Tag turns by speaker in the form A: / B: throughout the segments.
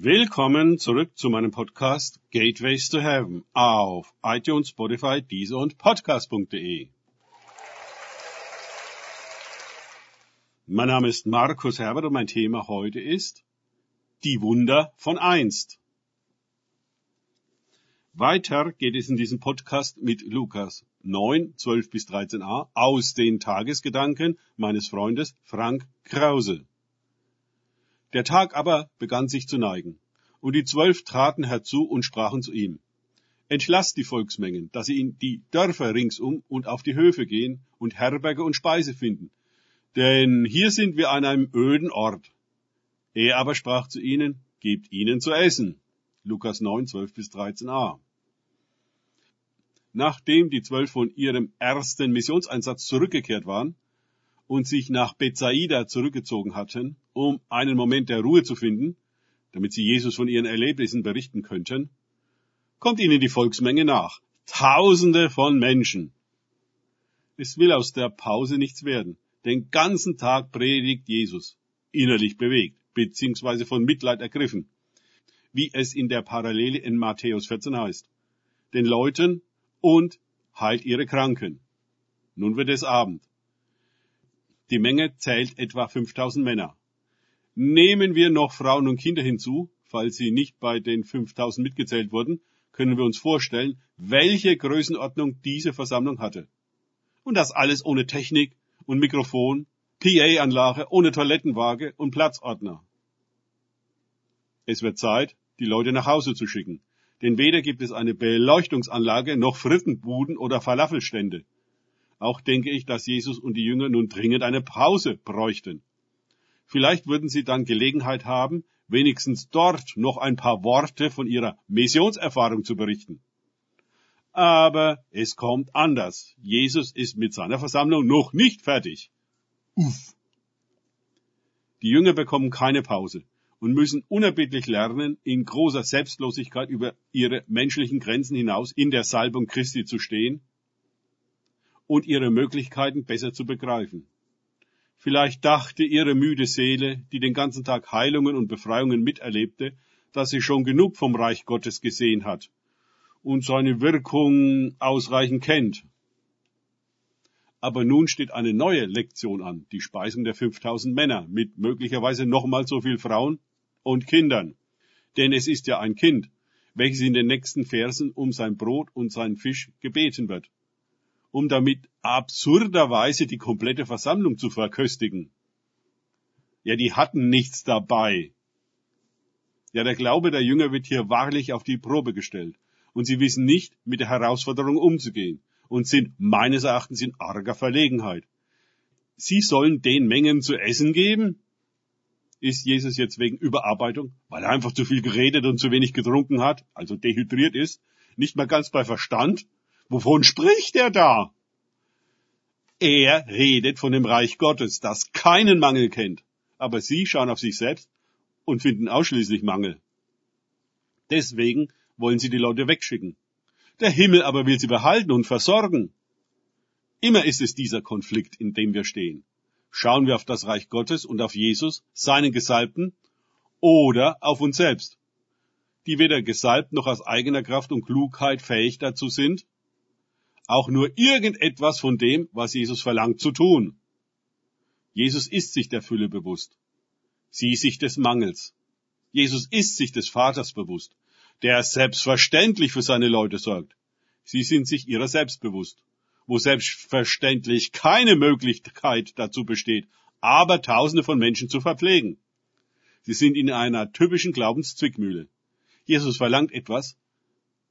A: Willkommen zurück zu meinem Podcast Gateways to Heaven auf iTunes, Spotify, Deezer und Podcast.de. Mein Name ist Markus Herbert und mein Thema heute ist die Wunder von einst. Weiter geht es in diesem Podcast mit Lukas 9, 12 bis 13a aus den Tagesgedanken meines Freundes Frank Krause. Der Tag aber begann sich zu neigen, und die Zwölf traten herzu und sprachen zu ihm. Entlasst die Volksmengen, dass sie in die Dörfer ringsum und auf die Höfe gehen und Herberge und Speise finden. Denn hier sind wir an einem öden Ort. Er aber sprach zu ihnen, gebt ihnen zu essen. Lukas 9, 12 bis 13a. Nachdem die Zwölf von ihrem ersten Missionseinsatz zurückgekehrt waren und sich nach Bethsaida zurückgezogen hatten, um einen Moment der Ruhe zu finden, damit sie Jesus von ihren Erlebnissen berichten könnten, kommt ihnen die Volksmenge nach. Tausende von Menschen. Es will aus der Pause nichts werden. Den ganzen Tag predigt Jesus, innerlich bewegt, beziehungsweise von Mitleid ergriffen, wie es in der Parallele in Matthäus 14 heißt. Den Leuten und heilt ihre Kranken. Nun wird es Abend. Die Menge zählt etwa 5000 Männer. Nehmen wir noch Frauen und Kinder hinzu, falls sie nicht bei den 5000 mitgezählt wurden, können wir uns vorstellen, welche Größenordnung diese Versammlung hatte. Und das alles ohne Technik und Mikrofon, PA-Anlage, ohne Toilettenwaage und Platzordner. Es wird Zeit, die Leute nach Hause zu schicken denn weder gibt es eine Beleuchtungsanlage noch Frittenbuden oder Falafelstände. Auch denke ich, dass Jesus und die Jünger nun dringend eine Pause bräuchten. Vielleicht würden sie dann Gelegenheit haben, wenigstens dort noch ein paar Worte von ihrer Missionserfahrung zu berichten. Aber es kommt anders. Jesus ist mit seiner Versammlung noch nicht fertig. Uff. Die Jünger bekommen keine Pause und müssen unerbittlich lernen, in großer Selbstlosigkeit über ihre menschlichen Grenzen hinaus in der Salbung Christi zu stehen und ihre Möglichkeiten besser zu begreifen. Vielleicht dachte ihre müde Seele, die den ganzen Tag Heilungen und Befreiungen miterlebte, dass sie schon genug vom Reich Gottes gesehen hat und seine Wirkung ausreichend kennt. Aber nun steht eine neue Lektion an, die Speisung der 5000 Männer mit möglicherweise nochmal so viel Frauen und Kindern. Denn es ist ja ein Kind, welches in den nächsten Versen um sein Brot und seinen Fisch gebeten wird, um damit absurderweise die komplette Versammlung zu verköstigen. Ja, die hatten nichts dabei. Ja, der Glaube der Jünger wird hier wahrlich auf die Probe gestellt, und sie wissen nicht, mit der Herausforderung umzugehen, und sind meines Erachtens in arger Verlegenheit. Sie sollen den Mengen zu essen geben? ist Jesus jetzt wegen Überarbeitung, weil er einfach zu viel geredet und zu wenig getrunken hat, also dehydriert ist, nicht mehr ganz bei Verstand? Wovon spricht er da? Er redet von dem Reich Gottes, das keinen Mangel kennt. Aber Sie schauen auf sich selbst und finden ausschließlich Mangel. Deswegen wollen Sie die Leute wegschicken. Der Himmel aber will sie behalten und versorgen. Immer ist es dieser Konflikt, in dem wir stehen. Schauen wir auf das Reich Gottes und auf Jesus, seinen Gesalbten, oder auf uns selbst, die weder gesalbt noch aus eigener Kraft und Klugheit fähig dazu sind, auch nur irgendetwas von dem, was Jesus verlangt, zu tun. Jesus ist sich der Fülle bewusst, sie sich des Mangels. Jesus ist sich des Vaters bewusst, der selbstverständlich für seine Leute sorgt. Sie sind sich ihrer selbst bewusst wo selbstverständlich keine Möglichkeit dazu besteht, aber Tausende von Menschen zu verpflegen. Sie sind in einer typischen Glaubenszwickmühle. Jesus verlangt etwas,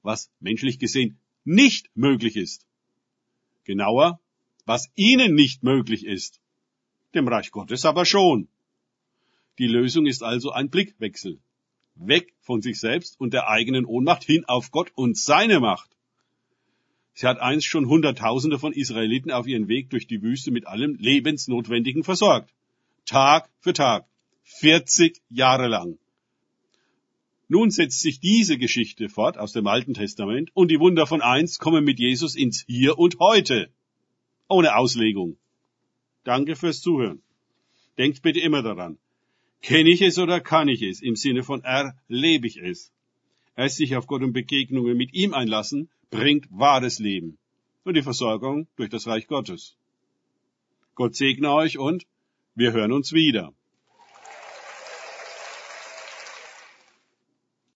A: was menschlich gesehen nicht möglich ist. Genauer, was ihnen nicht möglich ist. Dem Reich Gottes aber schon. Die Lösung ist also ein Blickwechsel. Weg von sich selbst und der eigenen Ohnmacht hin auf Gott und seine Macht. Sie hat einst schon Hunderttausende von Israeliten auf ihren Weg durch die Wüste mit allem Lebensnotwendigen versorgt. Tag für Tag. 40 Jahre lang. Nun setzt sich diese Geschichte fort aus dem Alten Testament und die Wunder von einst kommen mit Jesus ins Hier und Heute. Ohne Auslegung. Danke fürs Zuhören. Denkt bitte immer daran. Kenne ich es oder kann ich es? Im Sinne von erlebe ich es. Erst sich auf Gott und Begegnungen mit ihm einlassen, bringt wahres Leben und die Versorgung durch das Reich Gottes. Gott segne euch und wir hören uns wieder.